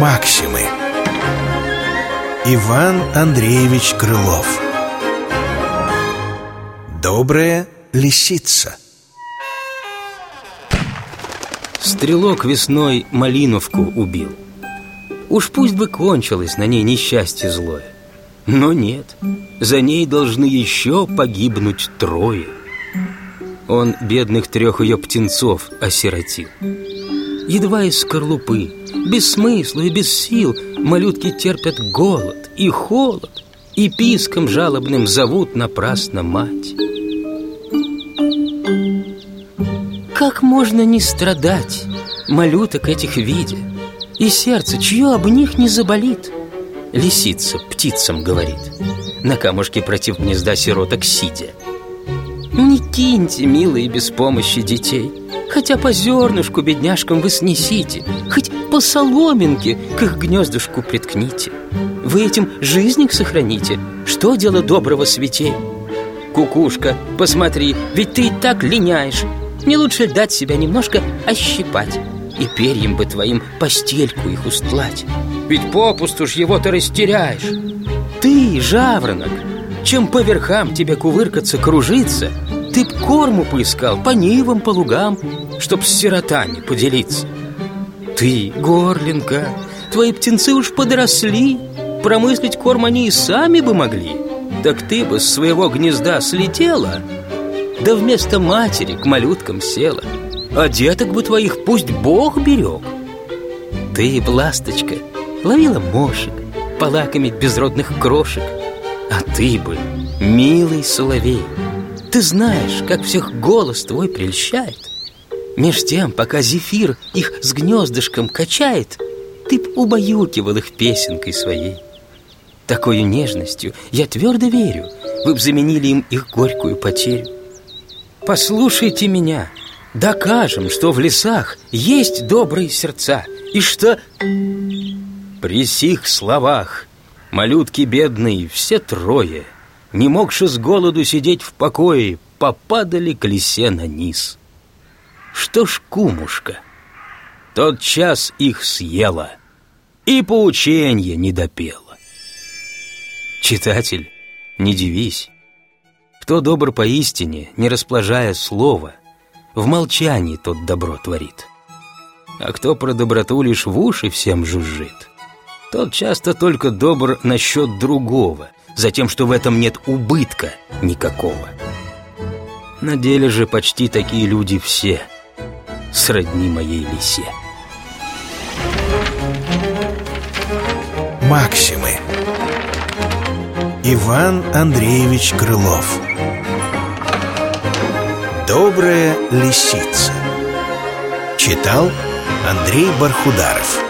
Максимы. Иван Андреевич Крылов. Добрая лисица. Стрелок весной Малиновку убил. Уж пусть бы кончилось на ней несчастье злое. Но нет, за ней должны еще погибнуть трое. Он бедных трех ее птенцов осиротил Едва из скорлупы, без смысла и без сил Малютки терпят голод и холод И писком жалобным зовут напрасно мать. Как можно не страдать, малюток этих видя И сердце, чье об них не заболит? Лисица птицам говорит На камушке против гнезда сироток сидя Не киньте, милые, без помощи детей. Хотя по зернышку бедняжкам вы снесите Хоть по соломинке к их гнездышку приткните. Вы этим жизненек сохраните. Что дело доброго святей? Кукушка, посмотри, ведь ты и так линяешь. Не лучше дать себя немножко ощипать И перьям бы твоим постельку их устлать. Ведь попусту ж его ты растеряешь. Ты, жаворонок, чем по верхам тебе кувыркаться, кружиться Ты б корму поискал по нивам, по лугам Чтоб с сиротами поделиться. Ты, горлинка, твои птенцы уж подросли Промыслить корм они и сами бы могли. Так ты бы с своего гнезда слетела да вместо матери к малюткам села. А деток бы твоих пусть Бог берег. Ты, ласточка, ловила мошек Полакомить безродных крошек А ты бы, милый соловей Ты знаешь, как всех голос твой прельщает. Меж тем, пока зефир их с гнездышком качает Ты б убаюкивал их песенкой своей. Такою нежностью, я твердо верю Вы б заменили им их горькую потерю. Послушайте меня Докажем, что в лесах есть добрые сердца И что... При сих словах Малютки бедные, все трое Не могши с голоду сидеть в покое Попадали к лисе на низ. Что ж, кумушка? Тот час их съела И поученье не допела. Читатель, не дивись. Кто добр поистине, не расположая слова, В молчании тот добро творит. А кто про доброту лишь в уши всем жужжит, Тот часто только добр насчет другого, За тем, что в этом нет убытка никакого. На деле же почти такие люди все, Сродни моей лисе. Максимы Иван Андреевич Крылов Добрая лисица Читал Андрей Бархударов